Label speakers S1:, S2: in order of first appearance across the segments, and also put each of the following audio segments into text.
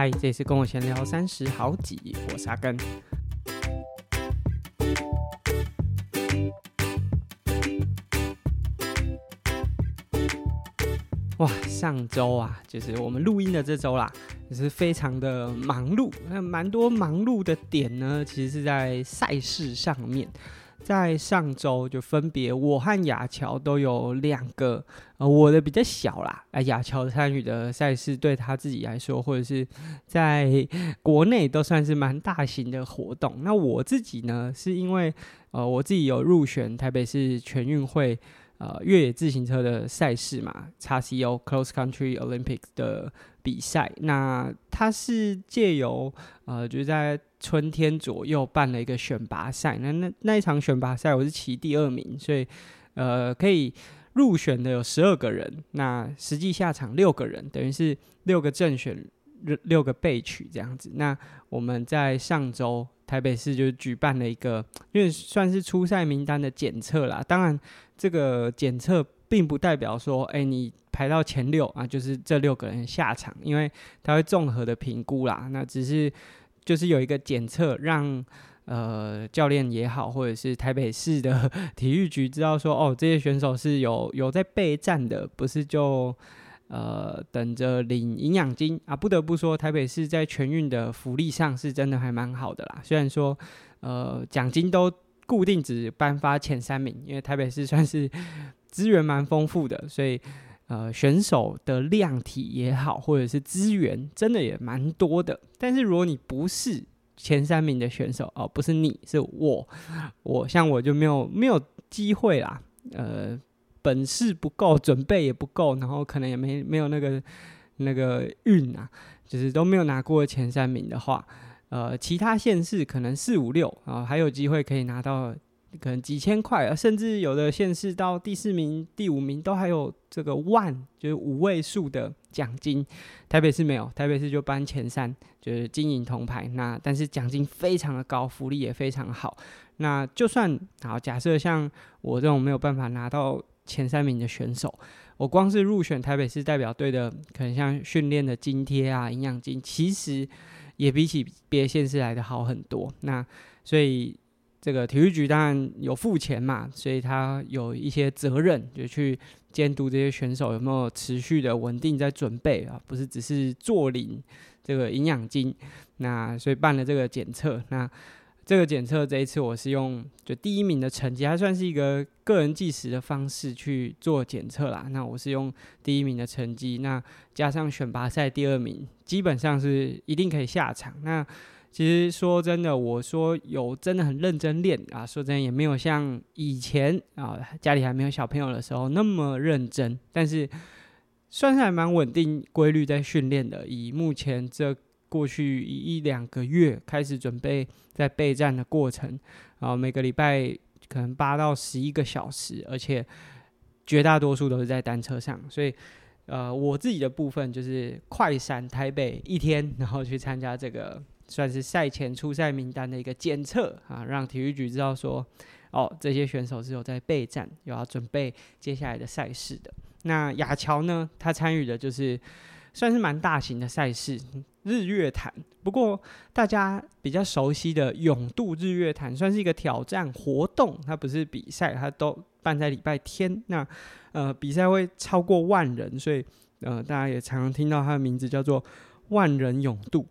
S1: 嗨，这次跟我闲聊三十好几，我是阿耕。哇，上周啊，就是我们录音的这周啦，也是非常的忙碌。那蛮多忙碌的点呢，其实是在赛事上面。在上周就分别我和亚乔都有两个，呃，我的比较小啦。哎，亚乔参与的赛事对他自己来说，或者是在国内都算是蛮大型的活动。那我自己呢，是因为呃，我自己有入选台北市全运会。呃，越野自行车的赛事嘛，XCO Cross Country Olympics 的比赛，那它是借由呃，就在春天左右办了一个选拔赛。那那那一场选拔赛，我是骑第二名，所以呃，可以入选的有十二个人，那实际下场六个人，等于是六个正选，六个备取这样子。那我们在上周。台北市就举办了一个，因为算是初赛名单的检测啦。当然，这个检测并不代表说，哎、你排到前六啊，就是这六个人下场，因为他会综合的评估啦。那只是就是有一个检测，让呃教练也好，或者是台北市的 体育局知道说，哦，这些选手是有有在备战的，不是就。呃，等着领营养金啊！不得不说，台北市在全运的福利上是真的还蛮好的啦。虽然说，呃，奖金都固定只颁发前三名，因为台北市算是 资源蛮丰富的，所以呃，选手的量体也好，或者是资源真的也蛮多的。但是如果你不是前三名的选手哦，不是你是我，我像我就没有没有机会啦，呃。本事不够，准备也不够，然后可能也没没有那个那个运啊，就是都没有拿过前三名的话，呃，其他县市可能四五六啊，还有机会可以拿到可能几千块，甚至有的县市到第四名、第五名都还有这个万，就是五位数的奖金。台北市没有，台北市就颁前三，就是金银铜牌。那但是奖金非常的高，福利也非常好。那就算好，假设像我这种没有办法拿到。前三名的选手，我光是入选台北市代表队的，可能像训练的津贴啊、营养金，其实也比起别的县市来的好很多。那所以这个体育局当然有付钱嘛，所以他有一些责任，就去监督这些选手有没有持续的稳定在准备啊，不是只是坐领这个营养金。那所以办了这个检测，那。这个检测这一次我是用就第一名的成绩，还算是一个个人计时的方式去做检测啦。那我是用第一名的成绩，那加上选拔赛第二名，基本上是一定可以下场。那其实说真的，我说有真的很认真练啊，说真也没有像以前啊家里还没有小朋友的时候那么认真，但是算是还蛮稳定规律在训练的。以目前这。过去一两个月开始准备在备战的过程，然后每个礼拜可能八到十一个小时，而且绝大多数都是在单车上，所以呃，我自己的部分就是快闪台北一天，然后去参加这个算是赛前初赛名单的一个检测啊，让体育局知道说哦，这些选手是有在备战，有要准备接下来的赛事的。那亚乔呢，他参与的就是。算是蛮大型的赛事，日月潭。不过大家比较熟悉的泳渡日月潭，算是一个挑战活动。它不是比赛，它都办在礼拜天。那呃，比赛会超过万人，所以呃，大家也常常听到它的名字叫做万人泳渡。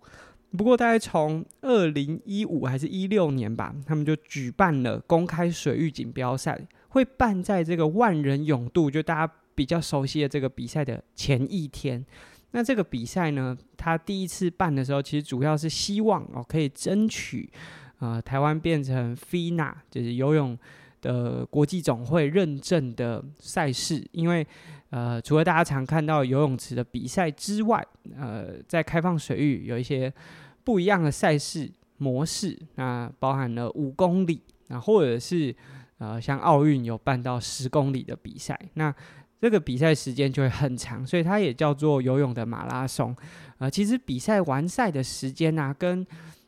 S1: 不过大概从二零一五还是一六年吧，他们就举办了公开水域锦标赛，会办在这个万人泳渡，就大家比较熟悉的这个比赛的前一天。那这个比赛呢，他第一次办的时候，其实主要是希望哦，可以争取呃台湾变成 FINA，就是游泳的国际总会认证的赛事。因为呃，除了大家常看到游泳池的比赛之外，呃，在开放水域有一些不一样的赛事模式，那包含了五公里，啊，或者是呃像奥运有办到十公里的比赛，那。这个比赛时间就会很长，所以它也叫做游泳的马拉松。呃，其实比赛完赛的时间呢、啊，跟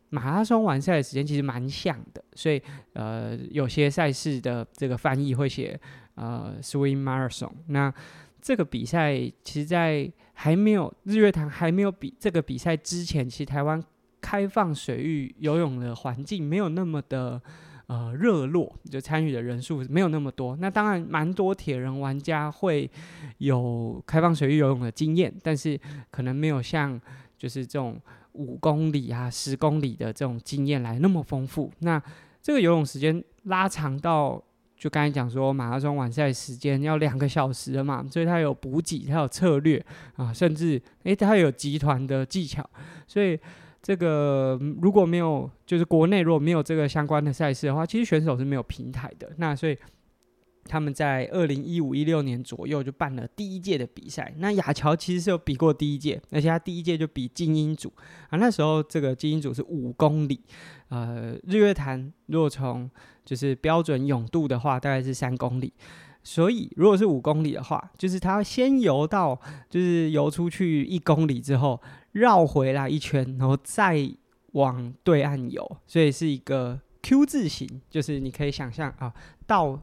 S1: 马拉松完赛的时间其实蛮像的。所以，呃，有些赛事的这个翻译会写呃 swim marathon。那这个比赛其实，在还没有日月潭还没有比这个比赛之前，其实台湾开放水域游泳的环境没有那么的呃热络，就参与的人数没有那么多。那当然，蛮多铁人玩家会有开放水域游泳的经验，但是可能没有像就是这种五公里啊、十公里的这种经验来那么丰富。那这个游泳时间拉长到。就刚才讲说，马拉松完赛时间要两个小时了嘛，所以它有补给，它有策略啊，甚至诶，它有集团的技巧。所以这个如果没有，就是国内如果没有这个相关的赛事的话，其实选手是没有平台的。那所以他们在二零一五一六年左右就办了第一届的比赛。那亚乔其实是有比过第一届，而且他第一届就比精英组啊，那时候这个精英组是五公里。呃，日月潭如果从就是标准泳度的话，大概是三公里。所以如果是五公里的话，就是他先游到，就是游出去一公里之后，绕回来一圈，然后再往对岸游。所以是一个 Q 字形，就是你可以想象啊，到。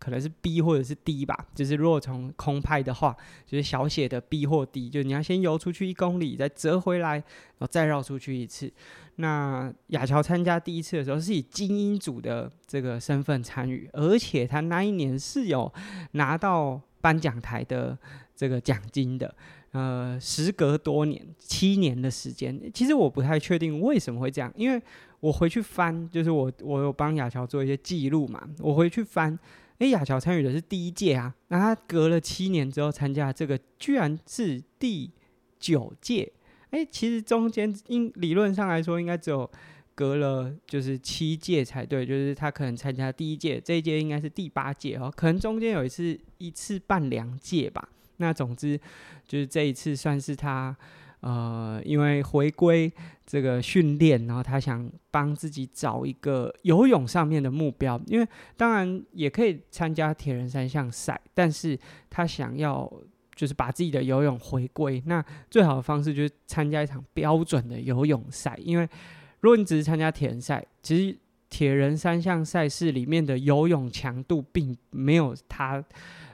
S1: 可能是 B 或者是 D 吧，就是如果从空拍的话，就是小写的 B 或 D，就你要先游出去一公里，再折回来，然后再绕出去一次。那亚乔参加第一次的时候是以精英组的这个身份参与，而且他那一年是有拿到颁奖台的这个奖金的。呃，时隔多年，七年的时间，其实我不太确定为什么会这样，因为我回去翻，就是我我有帮亚乔做一些记录嘛，我回去翻。哎，亚乔参与的是第一届啊，那他隔了七年之后参加这个，居然是第九届。哎，其实中间应理论上来说，应该只有隔了就是七届才对，就是他可能参加第一届，这一届应该是第八届哦，可能中间有一次一次办两届吧。那总之就是这一次算是他。呃，因为回归这个训练，然后他想帮自己找一个游泳上面的目标，因为当然也可以参加铁人三项赛，但是他想要就是把自己的游泳回归，那最好的方式就是参加一场标准的游泳赛，因为如果你只是参加铁人赛，其实铁人三项赛事里面的游泳强度并没有他。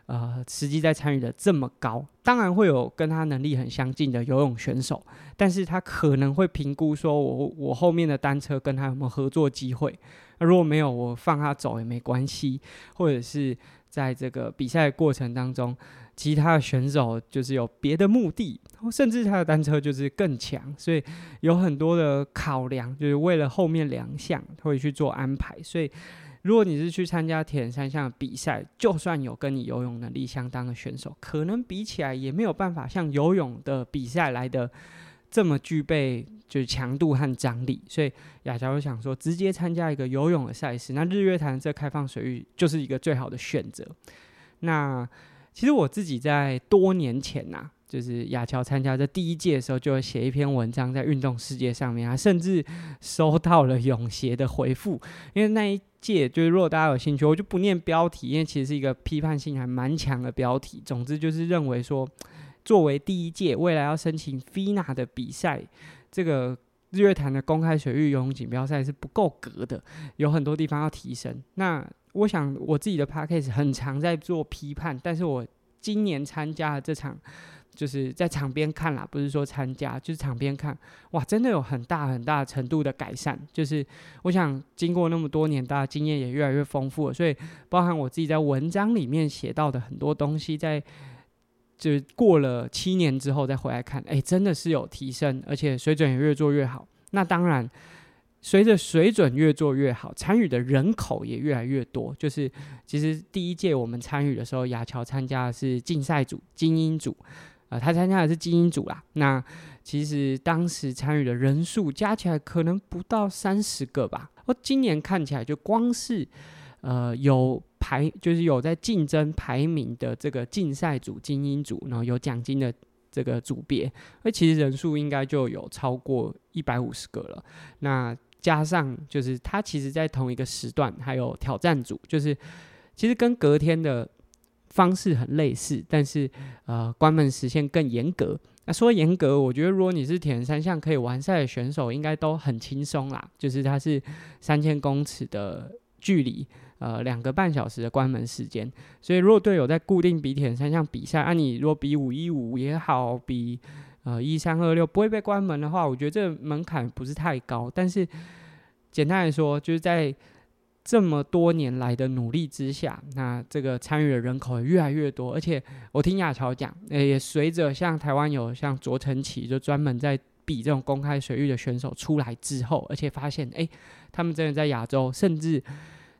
S1: 呃，实际在参与的这么高，当然会有跟他能力很相近的游泳选手，但是他可能会评估说我，我后面的单车跟他有没有合作机会？那如果没有，我放他走也没关系。或者是在这个比赛过程当中，其他的选手就是有别的目的，甚至他的单车就是更强，所以有很多的考量，就是为了后面两项会去做安排，所以。如果你是去参加铁人三项比赛，就算有跟你游泳能力相当的选手，可能比起来也没有办法像游泳的比赛来的这么具备就是强度和张力。所以亚乔就想说，直接参加一个游泳的赛事，那日月潭这开放水域就是一个最好的选择。那其实我自己在多年前呐、就是亚乔参加这第一届的时候，就写一篇文章在运动世界上面啊，甚至收到了泳协的回复。因为那一届，就是如果大家有兴趣，我就不念标题，因为其实是一个批判性还蛮强的标题。总之就是认为说，作为第一届，未来要申请 FINA 的比赛，这个日月潭的公开水域游泳锦标赛是不够格的，有很多地方要提升。那我想我自己的 podcast 很常在做批判，但是我今年参加了这场。就是在场边看啦，不是说参加，就是场边看，哇，真的有很大很大程度的改善。就是我想经过那么多年，大家经验也越来越丰富了，所以包含我自己在文章里面写到的很多东西，在就是过了七年之后再回来看，哎，真的是有提升，而且水准也越做越好。那当然，随着水准越做越好，参与的人口也越来越多。就是其实第一届我们参与的时候，亚乔参加的是竞赛组、精英组。呃，他参加的是精英组啦。那其实当时参与的人数加起来可能不到三十个吧。哦，今年看起来就光是呃有排，就是有在竞争排名的这个竞赛组、精英组，然后有奖金的这个组别，那其实人数应该就有超过一百五十个了。那加上就是他其实在同一个时段还有挑战组，就是其实跟隔天的。方式很类似，但是呃，关门时限更严格。那说严格，我觉得如果你是铁人三项可以完赛的选手，应该都很轻松啦。就是它是三千公尺的距离，呃，两个半小时的关门时间。所以如果队友在固定比铁人三项比赛，啊，你如果比五一五也好，比呃一三二六不会被关门的话，我觉得这个门槛不是太高。但是简单来说，就是在这么多年来的努力之下，那这个参与的人口也越来越多，而且我听亚乔讲，也随着像台湾有像卓成棋，就专门在比这种公开水域的选手出来之后，而且发现，哎，他们真的在亚洲，甚至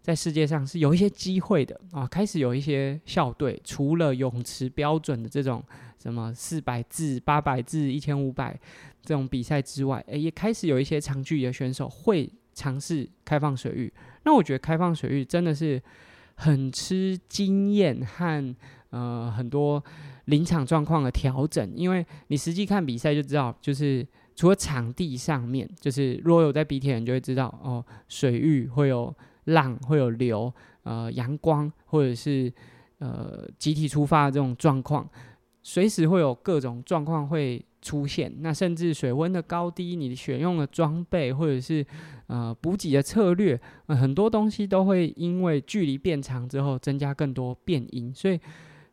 S1: 在世界上是有一些机会的啊，开始有一些校队，除了泳池标准的这种什么四百至、八百至、一千五百这种比赛之外，哎，也开始有一些长距离的选手会尝试开放水域。那我觉得开放水域真的是很吃经验和呃很多临场状况的调整，因为你实际看比赛就知道，就是除了场地上面，就是如果有在比铁人就会知道哦，水域会有浪，会有流，呃，阳光或者是呃集体出发的这种状况，随时会有各种状况会。出现，那甚至水温的高低，你选用的装备，或者是呃补给的策略，呃，很多东西都会因为距离变长之后增加更多变因。所以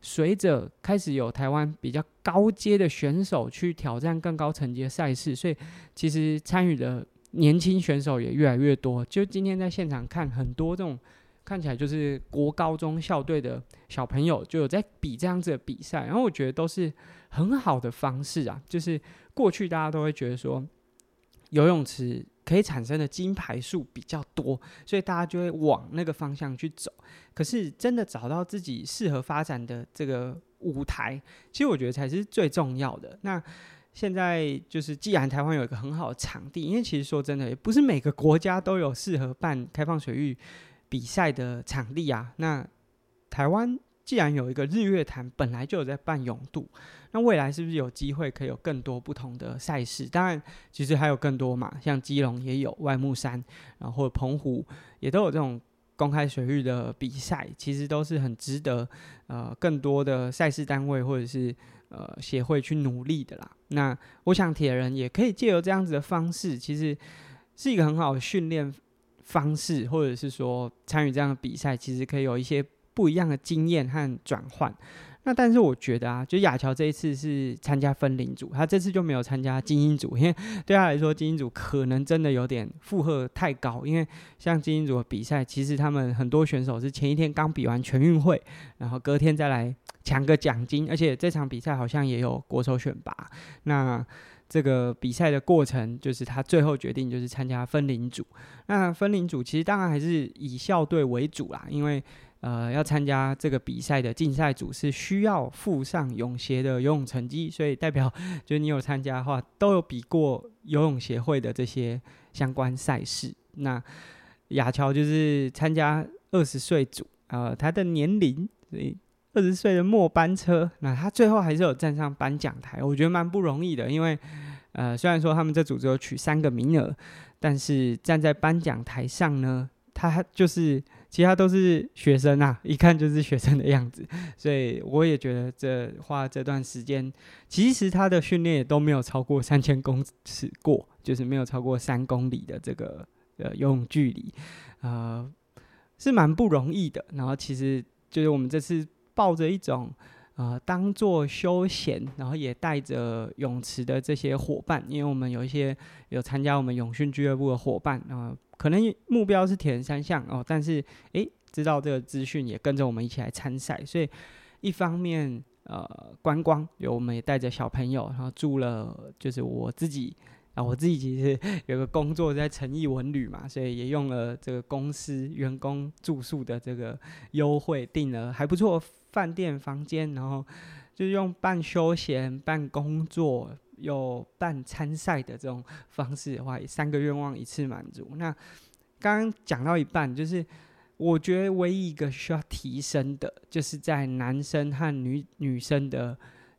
S1: 随着开始有台湾比较高阶的选手去挑战更高层级的赛事，所以其实参与的年轻选手也越来越多。就今天在现场看很多这种。看起来就是国高中校队的小朋友就有在比这样子的比赛，然后我觉得都是很好的方式啊。就是过去大家都会觉得说游泳池可以产生的金牌数比较多，所以大家就会往那个方向去走。可是真的找到自己适合发展的这个舞台，其实我觉得才是最重要的。那现在就是既然台湾有一个很好的场地，因为其实说真的，也不是每个国家都有适合办开放水域。比赛的场地啊，那台湾既然有一个日月潭，本来就有在办泳渡，那未来是不是有机会可以有更多不同的赛事？当然，其实还有更多嘛，像基隆也有外木山，然后或者澎湖也都有这种公开水域的比赛，其实都是很值得呃更多的赛事单位或者是呃协会去努力的啦。那我想铁人也可以借由这样子的方式，其实是一个很好的训练。方式，或者是说参与这样的比赛，其实可以有一些不一样的经验和转换。那但是我觉得啊，就亚乔这一次是参加分龄组，他这次就没有参加精英组，因为 对他来说精英组可能真的有点负荷太高。因为像精英组的比赛，其实他们很多选手是前一天刚比完全运会，然后隔天再来抢个奖金，而且这场比赛好像也有国手选拔。那这个比赛的过程，就是他最后决定就是参加分龄组。那分龄组其实当然还是以校队为主啦，因为呃要参加这个比赛的竞赛组是需要附上泳协的游泳成绩，所以代表 就是你有参加的话，都有比过游泳协会的这些相关赛事。那亚乔就是参加二十岁组，呃，他的年龄所以。二十岁的末班车，那他最后还是有站上颁奖台，我觉得蛮不容易的。因为，呃，虽然说他们这组只有取三个名额，但是站在颁奖台上呢，他就是其他都是学生啊，一看就是学生的样子。所以我也觉得这花这段时间，其实他的训练也都没有超过三千公尺过，就是没有超过三公里的这个呃游泳距离，呃，是蛮不容易的。然后其实就是我们这次。抱着一种呃当做休闲，然后也带着泳池的这些伙伴，因为我们有一些有参加我们泳训俱乐部的伙伴啊、呃，可能目标是铁人三项哦，但是诶知道这个资讯也跟着我们一起来参赛，所以一方面呃观光，有我们也带着小朋友，然后住了就是我自己。啊，我自己其实有个工作在诚毅文旅嘛，所以也用了这个公司员工住宿的这个优惠，订了还不错饭店房间，然后就用半休闲、半工作又半参赛的这种方式的话，三个愿望一次满足。那刚刚讲到一半，就是我觉得唯一一个需要提升的，就是在男生和女女生的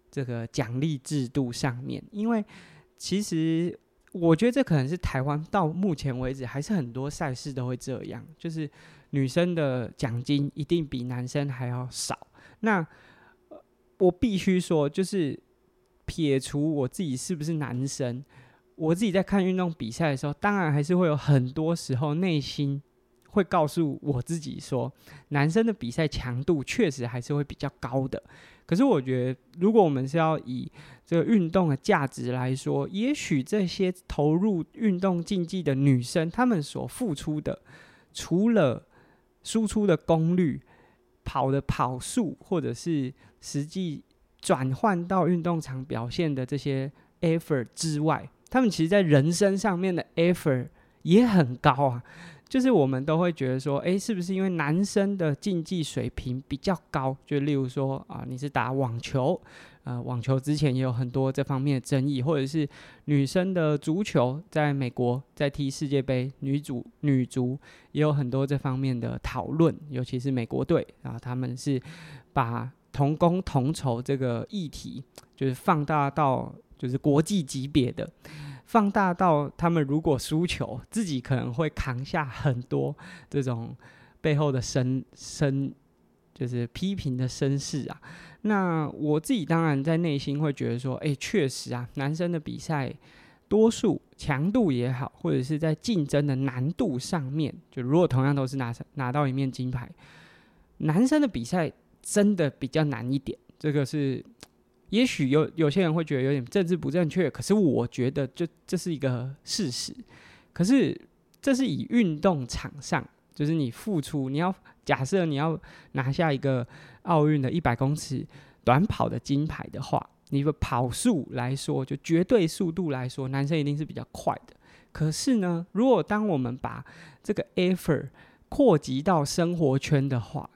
S1: 这个奖励制度上面，因为其实。我觉得这可能是台湾到目前为止还是很多赛事都会这样，就是女生的奖金一定比男生还要少。那我必须说，就是撇除我自己是不是男生，我自己在看运动比赛的时候，当然还是会有很多时候内心会告诉我自己说，男生的比赛强度确实还是会比较高的。可是我觉得，如果我们是要以这个运动的价值来说，也许这些投入运动竞技的女生，她们所付出的，除了输出的功率、跑的跑速，或者是实际转换到运动场表现的这些 effort 之外，他们其实在人生上面的 effort 也很高啊。就是我们都会觉得说，诶，是不是因为男生的竞技水平比较高？就例如说啊，你是打网球，呃，网球之前也有很多这方面的争议，或者是女生的足球，在美国在踢世界杯，女足女足也有很多这方面的讨论，尤其是美国队啊，他们是把同工同酬这个议题，就是放大到就是国际级别的。放大到他们如果输球，自己可能会扛下很多这种背后的声声，就是批评的声势啊。那我自己当然在内心会觉得说，哎，确实啊，男生的比赛多数强度也好，或者是在竞争的难度上面，就如果同样都是拿拿到一面金牌，男生的比赛真的比较难一点，这个是。也许有有些人会觉得有点政治不正确，可是我觉得这这是一个事实。可是这是以运动场上，就是你付出，你要假设你要拿下一个奥运的一百公尺短跑的金牌的话，你的跑速来说，就绝对速度来说，男生一定是比较快的。可是呢，如果当我们把这个 effort 扩及到生活圈的话，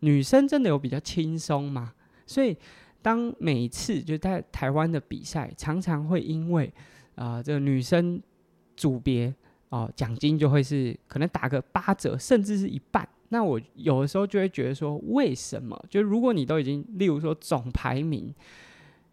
S1: 女生真的有比较轻松吗？所以。当每次就在台湾的比赛，常常会因为啊、这个女生组别哦，奖金就会是可能打个八折，甚至是一半。那我有的时候就会觉得说，为什么？就如果你都已经，例如说总排名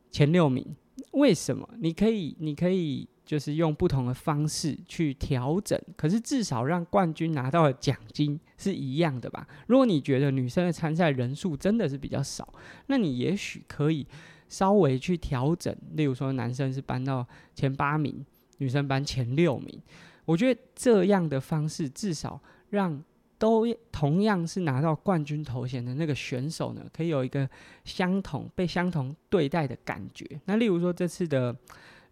S1: 前六名，为什么你可以，你可以？就是用不同的方式去调整，可是至少让冠军拿到的奖金是一样的吧？如果你觉得女生的参赛人数真的是比较少，那你也许可以稍微去调整，例如说男生是颁到前八名，女生颁前六名。我觉得这样的方式至少让都同样是拿到冠军头衔的那个选手呢，可以有一个相同被相同对待的感觉。那例如说这次的。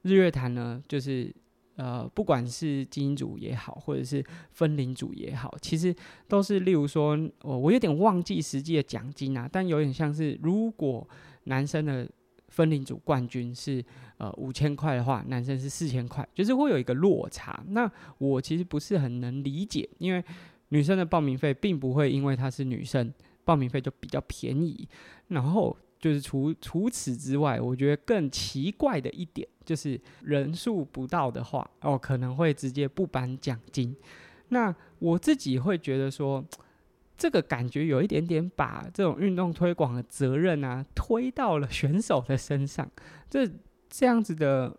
S1: 日月潭呢，就是呃，不管是精英组也好，或者是分龄组也好，其实都是，例如说，我我有点忘记实际的奖金啊，但有点像是，如果男生的分龄组冠军是呃五千块的话，男生是四千块，就是会有一个落差。那我其实不是很能理解，因为女生的报名费并不会因为她是女生，报名费就比较便宜，然后。就是除除此之外，我觉得更奇怪的一点就是人数不到的话，哦，可能会直接不颁奖金。那我自己会觉得说，这个感觉有一点点把这种运动推广的责任啊推到了选手的身上。这这样子的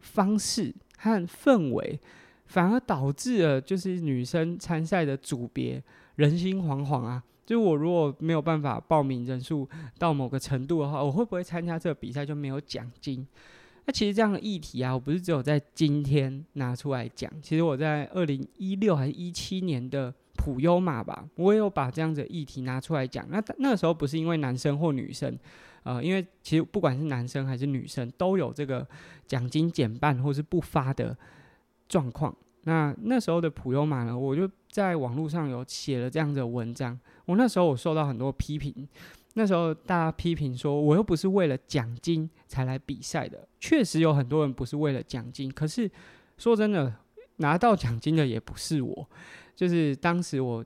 S1: 方式和氛围，反而导致了就是女生参赛的组别人心惶惶啊。就我如果没有办法报名人数到某个程度的话，我会不会参加这个比赛就没有奖金？那其实这样的议题啊，我不是只有在今天拿出来讲。其实我在二零一六还是一七年的普悠玛吧，我也有把这样的议题拿出来讲。那那个时候不是因为男生或女生，呃，因为其实不管是男生还是女生，都有这个奖金减半或是不发的状况。那那时候的普悠玛呢，我就在网络上有写了这样子的文章。我那时候我受到很多批评，那时候大家批评说我又不是为了奖金才来比赛的，确实有很多人不是为了奖金，可是说真的，拿到奖金的也不是我，就是当时我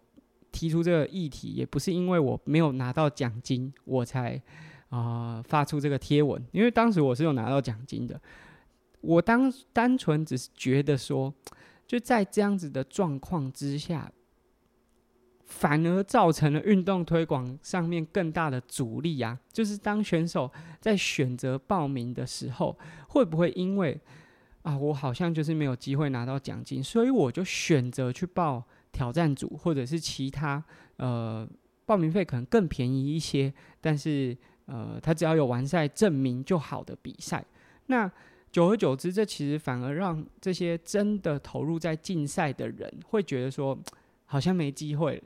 S1: 提出这个议题，也不是因为我没有拿到奖金我才啊、发出这个贴文，因为当时我是有拿到奖金的，我当单纯只是觉得说，就在这样子的状况之下。反而造成了运动推广上面更大的阻力啊！就是当选手在选择报名的时候，会不会因为啊，我好像就是没有机会拿到奖金，所以我就选择去报挑战组，或者是其他呃报名费可能更便宜一些，但是呃他只要有完赛证明就好的比赛。那久而久之，这其实反而让这些真的投入在竞赛的人会觉得说。好像没机会。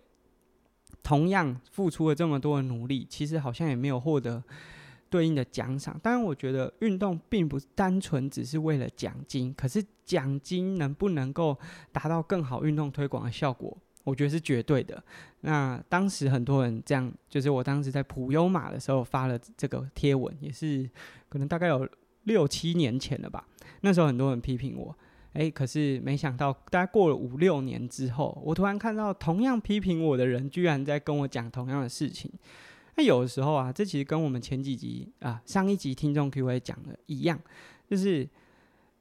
S1: 同样付出了这么多的努力，其实好像也没有获得对应的奖赏。当然，我觉得运动并不单纯只是为了奖金，可是奖金能不能够达到更好运动推广的效果？我觉得是绝对的。那当时很多人这样，就是我当时在普悠玛的时候发了这个贴文，也是可能大概有六七年前了吧。那时候很多人批评我，诶，可是没想到，大概过了五六年之后，我突然看到同样批评我的人，居然在跟我讲同样的事情。那有的时候啊，这其实跟我们前几集啊，上一集听众 Q&A 讲的一样，就是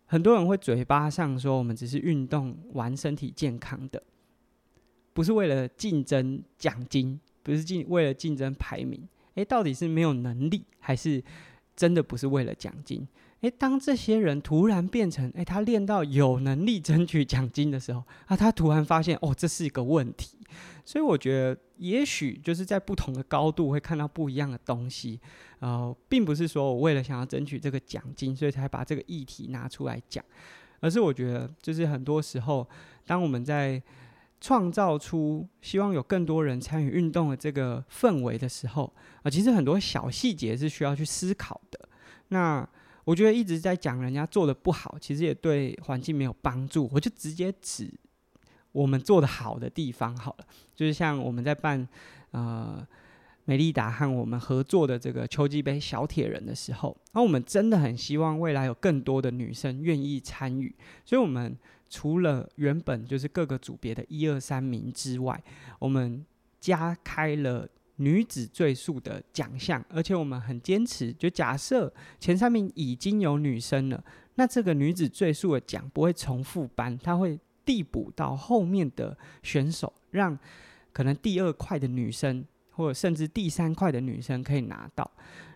S1: 很多人会嘴巴上说我们只是运动玩身体健康的。不是为了竞争奖金，不是竞为了竞争排名，诶，到底是没有能力，还是真的不是为了奖金？诶，当这些人突然变成，诶，他练到有能力争取奖金的时候，啊，他突然发现，哦，这是一个问题。所以我觉得，也许就是在不同的高度会看到不一样的东西。呃，并不是说我为了想要争取这个奖金，所以才把这个议题拿出来讲，而是我觉得，就是很多时候，当我们在创造出希望有更多人参与运动的这个氛围的时候啊，其实很多小细节是需要去思考的。那我觉得一直在讲人家做的不好，其实也对环境没有帮助。我就直接指我们做的好的地方好了，就是像我们在办呃美利达和我们合作的这个秋季杯小铁人的时候，那我们真的很希望未来有更多的女生愿意参与，所以我们。除了原本就是各个组别的一二三名之外，我们加开了女子最速的奖项，而且我们很坚持，就假设前三名已经有女生了，那这个女子最速的奖不会重复颁，它会递补到后面的选手，让可能第二快的女生或者甚至第三快的女生可以拿到。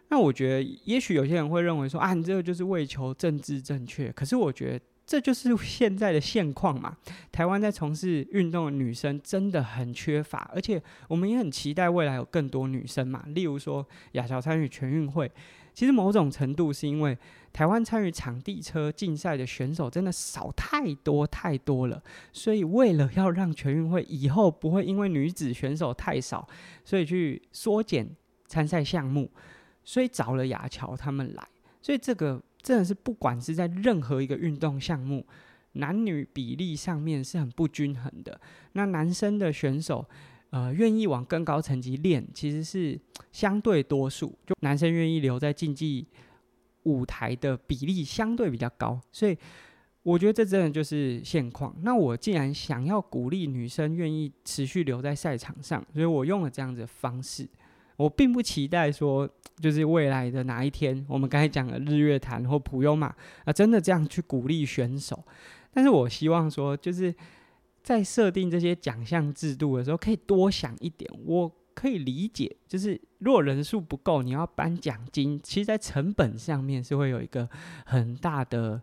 S1: 那我觉得，也许有些人会认为说啊，你这个就是为求政治正确，可是我觉得。这就是现在的现况嘛。台湾在从事运动的女生真的很缺乏，而且我们也很期待未来有更多女生嘛。例如说亚乔参与全运会，其实某种程度是因为台湾参与场地车竞赛的选手真的少太多太多了，所以为了要让全运会以后不会因为女子选手太少，所以去缩减参赛项目，所以找了亚乔他们来，所以这个。真的是不管是在任何一个运动项目，男女比例上面是很不均衡的。那男生的选手，呃，愿意往更高层级练，其实是相对多数。就男生愿意留在竞技舞台的比例相对比较高，所以我觉得这真的就是现况。那我既然想要鼓励女生愿意持续留在赛场上，所以我用了这样子的方式。我并不期待说，就是未来的哪一天，我们刚才讲的日月潭或普悠玛啊，真的这样去鼓励选手。但是我希望说，就是在设定这些奖项制度的时候，可以多想一点。我可以理解，就是如果人数不够，你要颁奖金，其实在成本上面是会有一个很大的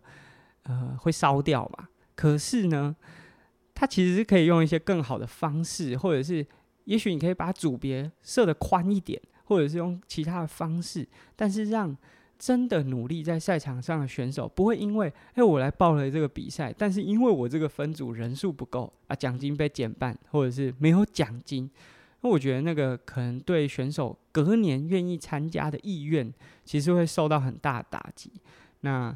S1: 呃，会烧掉嘛。可是呢，它其实是可以用一些更好的方式，或者是。也许你可以把组别设得宽一点，或者是用其他的方式，但是让真的努力在赛场上的选手不会因为，哎，我来报了这个比赛，但是因为我这个分组人数不够啊，奖金被减半，或者是没有奖金，那我觉得那个可能对选手隔年愿意参加的意愿，其实会受到很大的打击。那。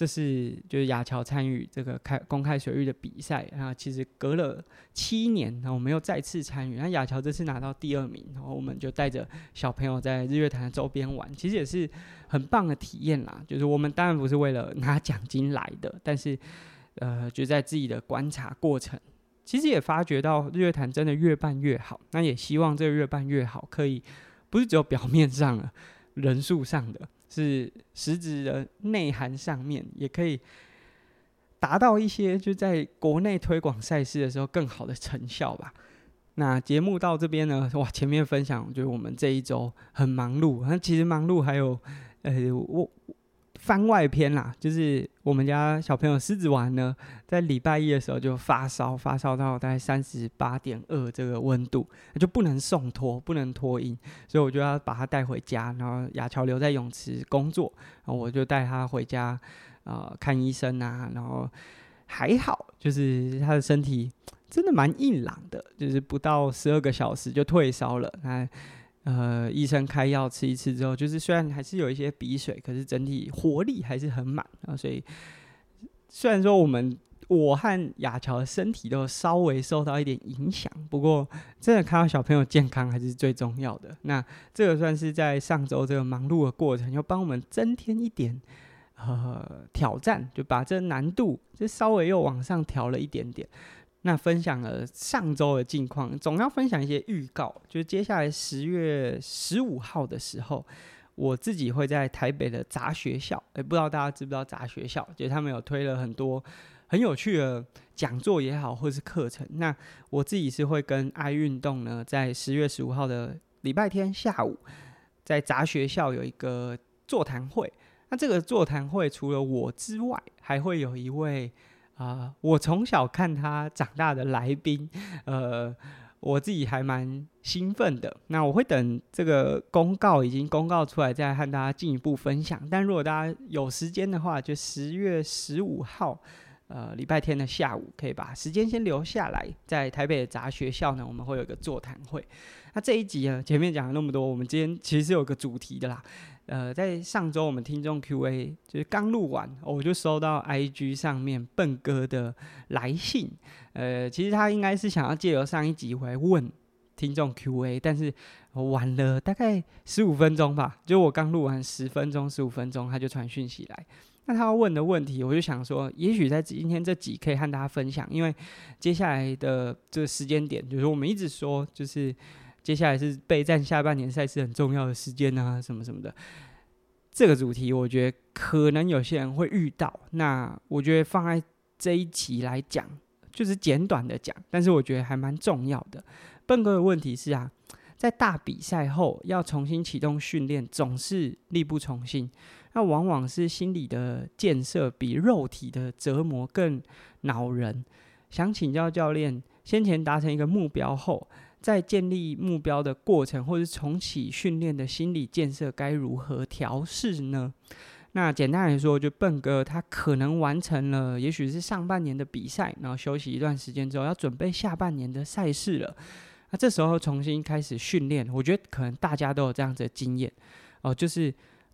S1: 这是就是亚乔参与这个开公开水域的比赛，然后其实隔了七年，然后我们又再次参与。那亚乔这次拿到第二名，然后我们就带着小朋友在日月潭的周边玩，其实也是很棒的体验啦。就是我们当然不是为了拿奖金来的，但是呃，就在自己的观察过程，其实也发觉到日月潭真的越办越好。那也希望这个越办越好，可以不是只有表面上的人数上的。是实质的内涵上面，也可以达到一些就在国内推广赛事的时候更好的成效吧。那节目到这边呢，哇，前面分享就是我们这一周很忙碌，那其实忙碌还有，呃，我。番外篇啦，就是我们家小朋友狮子丸呢，在礼拜一的时候就发烧，发烧到大概三十八点二这个温度，就不能送托，不能托婴，所以我就要把他带回家，然后亚乔留在泳池工作，然后我就带他回家啊、看医生啊，然后还好，就是他的身体真的蛮硬朗的，就是不到十二个小时就退烧了。那呃，医生开药吃一次之后，就是虽然还是有一些鼻水，可是整体活力还是很满啊。所以虽然说我们我和雅乔的身体都稍微受到一点影响，不过真的看到小朋友健康还是最重要的。那这个算是在上周这个忙碌的过程，又帮我们增添一点呃挑战，就把这难度就稍微又往上调了一点点。那分享了上周的近况，总要分享一些预告。就是接下来十月十五号的时候，我自己会在台北的杂学校，也不知道大家知不知道杂学校，就是他们有推了很多很有趣的讲座也好，或是课程。那我自己是会跟爱运动呢，在十月十五号的礼拜天下午，在杂学校有一个座谈会。那这个座谈会除了我之外，还会有一位。啊、我从小看他长大的来宾，呃，我自己还蛮兴奋的。那我会等这个公告已经公告出来，再和大家进一步分享。但如果大家有时间的话，就十月十五号，呃，礼拜天的下午，可以把时间先留下来，在台北的杂学校呢，我们会有一个座谈会。那这一集呢，前面讲了那么多，我们今天其实是有个主题的啦。呃，在上周我们听众 Q&A 就是刚录完，我就收到 IG 上面笨哥的来信。呃，其实他应该是想要借由上一集回来问听众 Q&A，但是晚了大概十五分钟吧，就我刚录完十分钟、十五分钟，他就传讯息来。那他要问的问题，我就想说，也许在今天这集可以和大家分享，因为接下来的这个时间点，就是我们一直说，就是。接下来是备战下半年赛事很重要的时间啊，什么什么的。这个主题我觉得可能有些人会遇到，那我觉得放在这一期来讲，就是简短的讲，但是我觉得还蛮重要的。笨哥的问题是啊，在大比赛后要重新启动训练，总是力不从心，那往往是心理的建设比肉体的折磨更恼人。想请教教练，先前达成一个目标后。在建立目标的过程，或是重启训练的心理建设，该如何调试呢？那简单来说，就笨哥他可能完成了，也许是上半年的比赛，然后休息一段时间之后，要准备下半年的赛事了。那这时候重新开始训练，我觉得可能大家都有这样子的经验哦，就是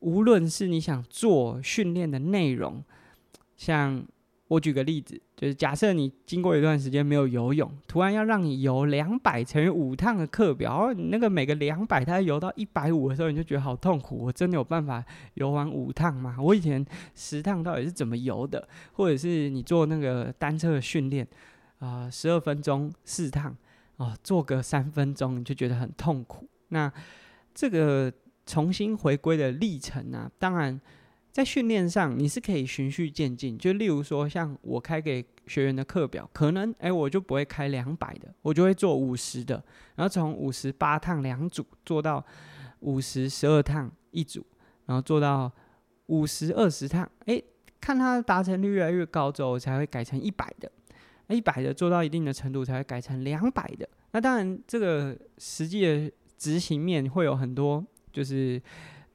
S1: 无论是你想做训练的内容，像。我举个例子，就是假设你经过一段时间没有游泳，突然要让你游两百乘以五趟的课表，你那个每个两百，它游到一百五的时候，你就觉得好痛苦。我真的有办法游完五趟吗？我以前十趟到底是怎么游的？或者是你做那个单车的训练啊，十二分钟四趟啊，做个三分钟你就觉得很痛苦。那这个重新回归的历程、啊？当然。在训练上，你是可以循序渐进。就例如说，像我开给学员的课表，可能哎，我就不会开两百的，我就会做五十的，然后从五十八趟两组做到五十十二趟一组，然后做到五十二十趟。哎，看它达成率越来越高之后，我才会改成一百的。一百的做到一定的程度，才会改成两百的。那当然，这个实际的执行面会有很多，就是。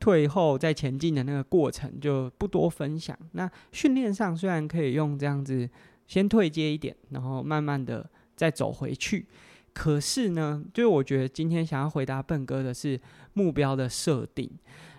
S1: 退后再前进的那个过程就不多分享。那训练上虽然可以用这样子先退阶一点，然后慢慢的再走回去，可是呢，就我觉得今天想要回答笨哥的是目标的设定。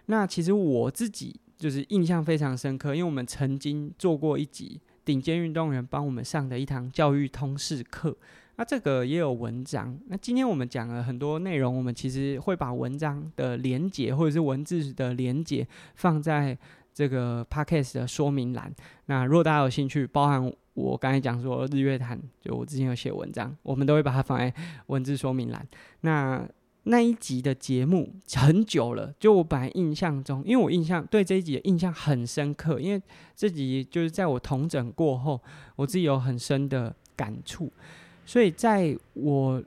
S1: 那其实我自己就是印象非常深刻，因为我们曾经做过一集顶尖运动员帮我们上的一堂教育通识课。那这个也有文章。那今天我们讲了很多内容，我们其实会把文章的连结或者是文字的连结放在这个 podcast 的说明栏。那如果大家有兴趣，包含我刚才讲说日月潭，就我之前有写文章，我们都会把它放在文字说明栏。那那一集的节目很久了，就我本来印象中，因为我印象对这一集的印象很深刻，因为这集就是在我统整过后，我自己有很深的感触。所以在我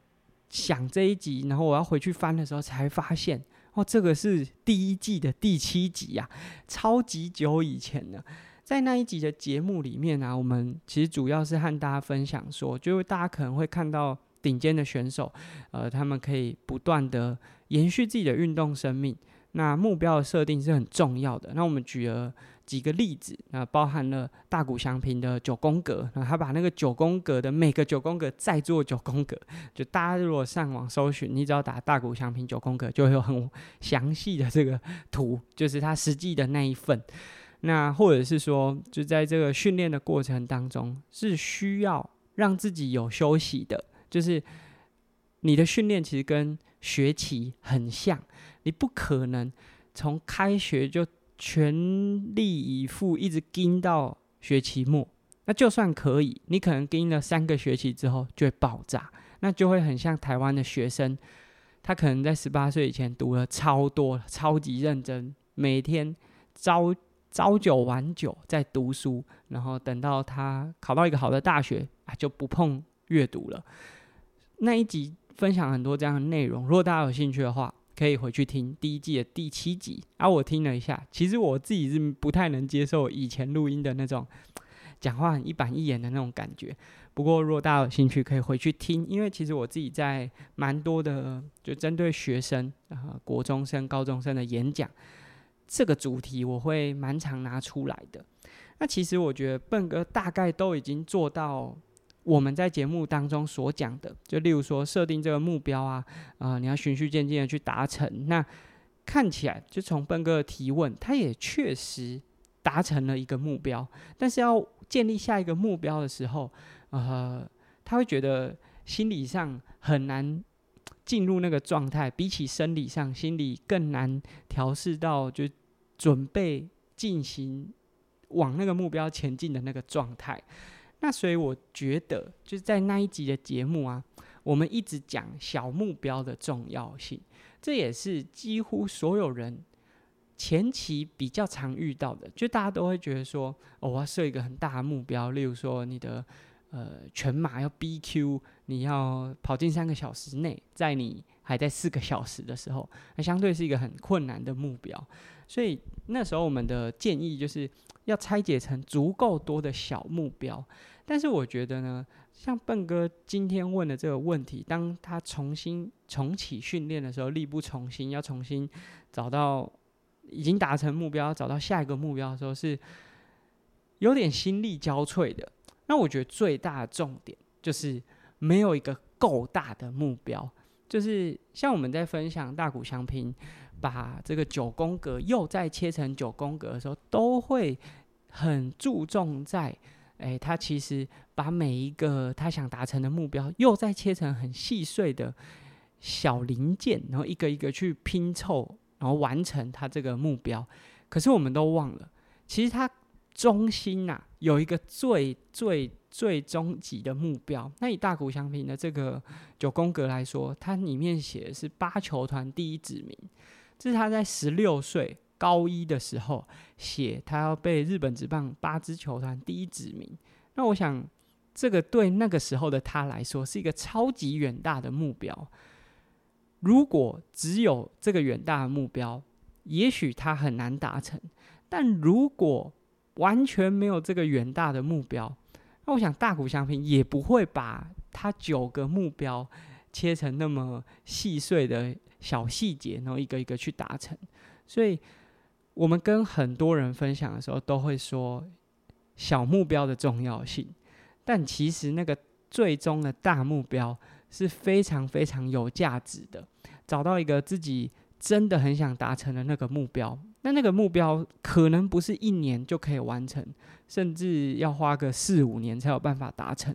S1: 想这一集，然后我要回去翻的时候，才发现哦，这个是第一季的第七集呀，超级久以前了。在那一集的节目里面呢，我们其实主要是和大家分享说，就是大家可能会看到顶尖的选手，呃，他们可以不断的延续自己的运动生命。那目标的设定是很重要的。那我们举了几个例子，那包含了大谷翔平的九宫格，那他把那个九宫格的每个九宫格再做九宫格，就大家如果上网搜寻，你只要打大谷翔平九宫格，就会有很详细的这个图，就是他实际的那一份。那或者是说，就在这个训练的过程当中，是需要让自己有休息的，就是你的训练其实跟学期很像，你不可能从开学就。全力以赴，一直盯到学期末。那就算可以，你可能盯了三个学期之后就会爆炸，那就会很像台湾的学生，他可能在十八岁以前读了超多、超级认真，每天朝朝九晚九在读书，然后等到他考到一个好的大学啊，就不碰阅读了。那一集分享很多这样的内容，如果大家有兴趣的话。可以回去听第一季的第七集，啊，我听了一下，其实我自己是不太能接受以前录音的那种讲话很一板一眼的那种感觉。不过，如果大家有兴趣，可以回去听，因为其实我自己在蛮多的就针对学生啊，国中生、高中生的演讲，这个主题我会蛮常拿出来的。那其实我觉得笨哥大概都已经做到。我们在节目当中所讲的，就例如说设定这个目标啊，啊、你要循序渐进的去达成。那看起来，就从笨哥的提问，他也确实达成了一个目标。但是要建立下一个目标的时候，呃，他会觉得心理上很难进入那个状态，比起生理上，心理更难调试到就准备进行往那个目标前进的那个状态。那所以我觉得，就是在那一集的节目啊，我们一直讲小目标的重要性，这也是几乎所有人前期比较常遇到的。就大家都会觉得说，哦，我要设一个很大的目标，例如说你的呃全马要 BQ，你要跑进三个小时内，在你还在四个小时的时候，那相对是一个很困难的目标。所以那时候我们的建议就是要拆解成足够多的小目标。但是我觉得呢，像笨哥今天问的这个问题，当他重新重启训练的时候，力不从心，要重新找到已经达成目标，找到下一个目标的时候，是有点心力交瘁的。那我觉得最大的重点就是没有一个够大的目标，就是像我们在分享大谷翔平把这个九宫格又再切成九宫格的时候，都会很注重在。诶，他其实把每一个他想达成的目标，又再切成很细碎的小零件，然后一个一个去拼凑，然后完成他这个目标。可是我们都忘了，其实他中心呐、有一个最最最终极的目标。那以大谷翔平的这个九宫格来说，它里面写的是八球团第一指名，这是他在十六岁。高一的时候写他要被日本职棒八支球团第一指名，那我想这个对那个时候的他来说是一个超级远大的目标。如果只有这个远大的目标，也许他很难达成；但如果完全没有这个远大的目标，那我想大谷翔平也不会把他九个目标切成那么细碎的小细节，然后一个一个去达成。所以。我们跟很多人分享的时候，都会说小目标的重要性，但其实那个最终的大目标是非常非常有价值的。找到一个自己真的很想达成的那个目标，那那个目标可能不是一年就可以完成，甚至要花个四五年才有办法达成。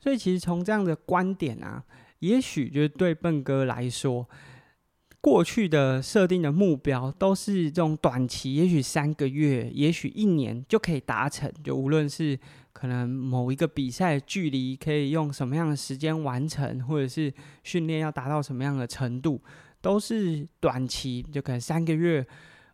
S1: 所以，其实从这样的观点啊，也许就是对笨哥来说。过去的设定的目标都是这种短期，也许三个月，也许一年就可以达成。就无论是可能某一个比赛距离可以用什么样的时间完成，或者是训练要达到什么样的程度，都是短期，就可能三个月、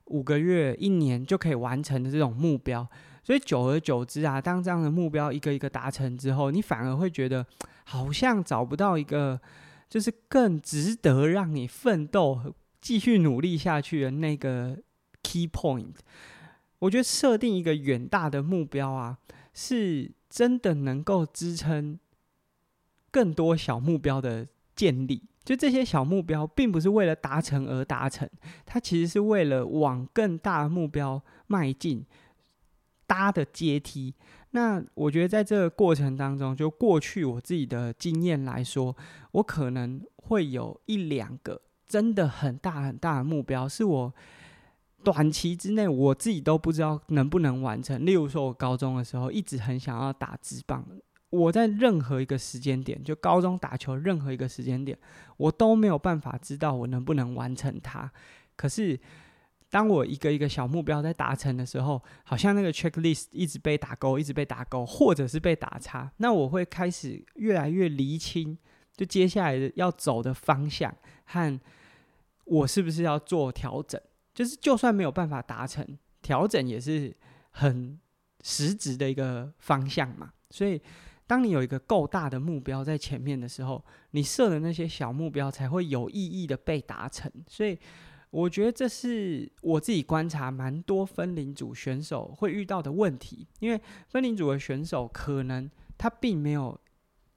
S1: 五个月、一年就可以完成的这种目标。所以久而久之啊，当这样的目标一个一个达成之后，你反而会觉得好像找不到一个。就是更值得让你奋斗、继续努力下去的那个 key point。我觉得设定一个远大的目标啊，是真的能够支撑更多小目标的建立。就这些小目标，并不是为了达成而达成，它其实是为了往更大的目标迈进。搭的阶梯。那我觉得在这个过程当中，就过去我自己的经验来说，我可能会有一两个真的很大很大的目标，是我短期之内我自己都不知道能不能完成。例如说，我高中的时候一直很想要打职棒，我在任何一个时间点，就高中打球任何一个时间点，我都没有办法知道我能不能完成它。可是，当我一个一个小目标在达成的时候，好像那个 checklist 一直被打勾，一直被打勾，或者是被打叉，那我会开始越来越厘清，就接下来的要走的方向和我是不是要做调整。就是就算没有办法达成，调整也是很实质的一个方向嘛。所以，当你有一个够大的目标在前面的时候，你设的那些小目标才会有意义的被达成。所以。我觉得这是我自己观察蛮多分龄组选手会遇到的问题，因为分龄组的选手可能他并没有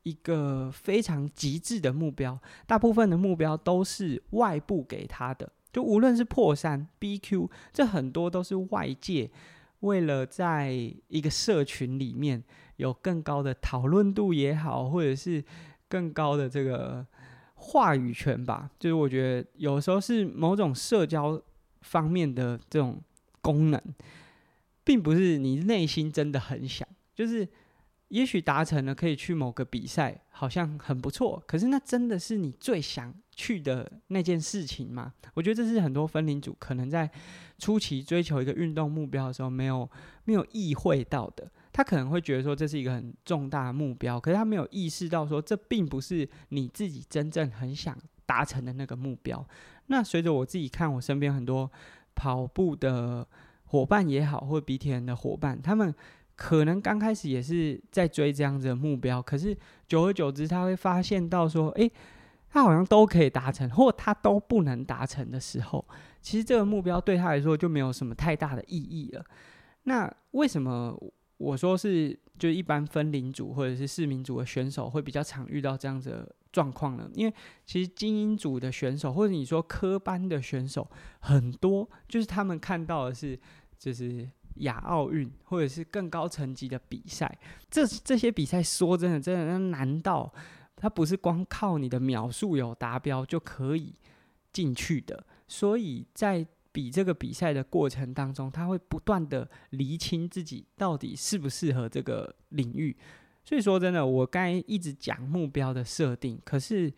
S1: 一个非常极致的目标，大部分的目标都是外部给他的，就无论是破三、BQ，这很多都是外界为了在一个社群里面有更高的讨论度也好，或者是更高的这个。话语权吧，就是我觉得有时候是某种社交方面的这种功能，并不是你内心真的很想，就是也许达成了可以去某个比赛，好像很不错，可是那真的是你最想去的那件事情吗？我觉得这是很多分龄组可能在初期追求一个运动目标的时候没有没有意会到的。他可能会觉得说，这是一个很重大的目标，可是他没有意识到说，这并不是你自己真正很想达成的那个目标。那随着我自己看我身边很多跑步的伙伴也好，或者比铁人的伙伴，他们可能刚开始也是在追这样子的目标，可是久而久之，他会发现到说，诶，他好像都可以达成，或他都不能达成的时候，其实这个目标对他来说就没有什么太大的意义了。那为什么？我说是，就一般分龄组或者是市民组的选手会比较常遇到这样子的状况呢？因为其实精英组的选手或者你说科班的选手很多，就是他们看到的是就是亚奥运或者是更高层级的比赛。这这些比赛说真的，真的难道他不是光靠你的秒数有达标就可以进去的？所以在比这个比赛的过程当中，他会不断的厘清自己到底适不适合这个领域。所以说真的，我刚才一直讲目标的设定，可是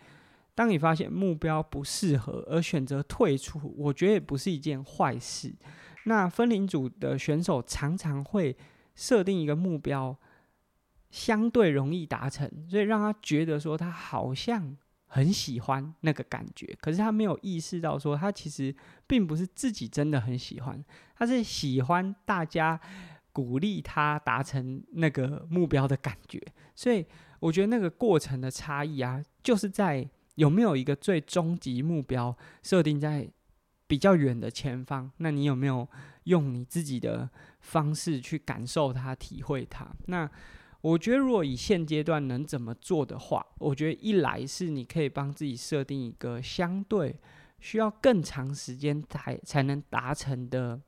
S1: 当你发现目标不适合而选择退出，我觉得也不是一件坏事。那分龄组的选手常常会设定一个目标，相对容易达成，所以让他觉得说他好像。很喜欢那个感觉，可是他没有意识到说，他其实并不是自己真的很喜欢，他是喜欢大家鼓励他达成那个目标的感觉。所以我觉得那个过程的差异啊，就是在有没有一个最终极目标设定在比较远的前方，那你有没有用你自己的方式去感受它、体会它？那。我觉得，如果以现阶段能怎么做的话，我觉得一来是你可以帮自己设定一个相对需要更长时间才才能达成的，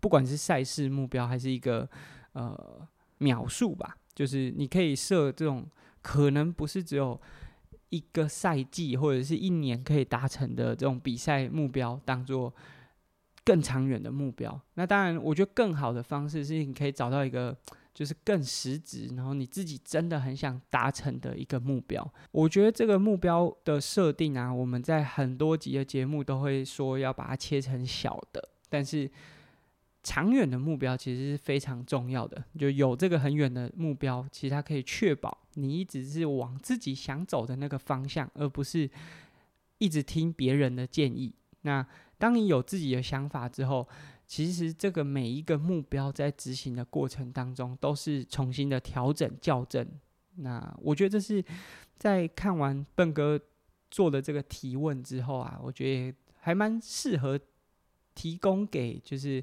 S1: 不管是赛事目标还是一个呃秒数吧，就是你可以设这种可能不是只有一个赛季或者是一年可以达成的这种比赛目标，当做更长远的目标。那当然，我觉得更好的方式是你可以找到一个。就是更实质，然后你自己真的很想达成的一个目标。我觉得这个目标的设定啊，我们在很多集的节目都会说要把它切成小的，但是长远的目标其实是非常重要的。就有这个很远的目标，其实它可以确保你一直是往自己想走的那个方向，而不是一直听别人的建议。那当你有自己的想法之后，其实这个每一个目标在执行的过程当中，都是重新的调整校正。那我觉得这是在看完笨哥做的这个提问之后啊，我觉得还蛮适合提供给就是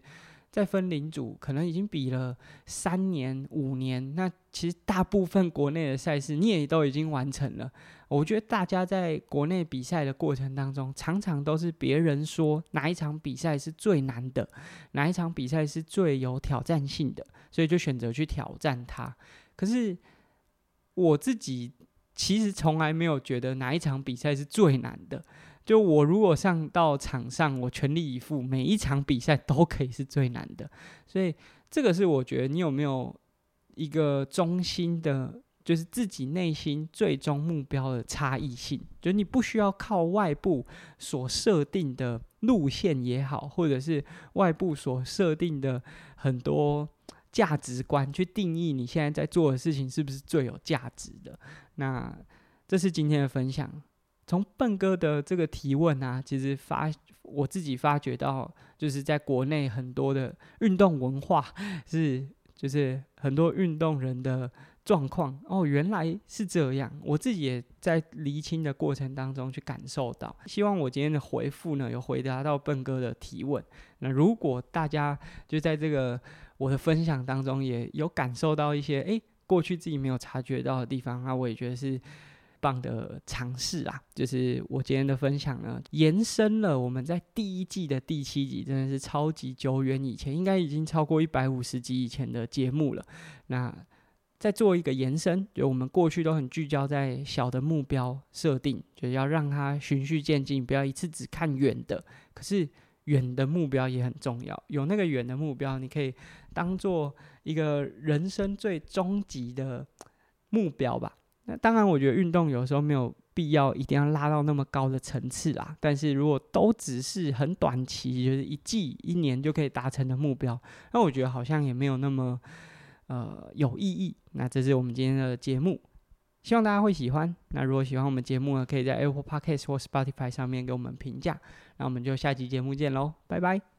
S1: 在分龄组可能已经比了三年、五年，那其实大部分国内的赛事你也都已经完成了。我觉得大家在国内比赛的过程当中，常常都是别人说哪一场比赛是最难的，哪一场比赛是最有挑战性的，所以就选择去挑战它。可是我自己其实从来没有觉得哪一场比赛是最难的。就我如果上到场上，我全力以赴，每一场比赛都可以是最难的。所以这个是我觉得你有没有一个中心的，就是自己内心最终目标的差异性。就你不需要靠外部所设定的路线也好，或者是外部所设定的很多价值观去定义你现在在做的事情是不是最有价值的。那这是今天的分享。从笨哥的这个提问啊，其实发我自己发觉到，就是在国内很多的运动文化 是，就是很多运动人的状况哦，原来是这样。我自己也在厘清的过程当中去感受到。希望我今天的回复呢，有回答到笨哥的提问。那如果大家就在这个我的分享当中也有感受到一些诶，过去自己没有察觉到的地方，那我也觉得是。棒的尝试啊，就是我今天的分享呢，延伸了我们在第一季的第七集，真的是超级久远以前，应该已经超过一百五十集以前的节目了。那再做一个延伸，就我们过去都很聚焦在小的目标设定，就要让它循序渐进，不要一次只看远的。可是远的目标也很重要，有那个远的目标，你可以当做一个人生最终极的目标吧。那当然，我觉得运动有时候没有必要一定要拉到那么高的层次啦。但是如果都只是很短期，就是一季、一年就可以达成的目标，那我觉得好像也没有那么呃有意义。那这是我们今天的节目，希望大家会喜欢。那如果喜欢我们节目呢，可以在 Apple Podcast 或 Spotify 上面给我们评价。那我们就下期节目见喽，拜拜。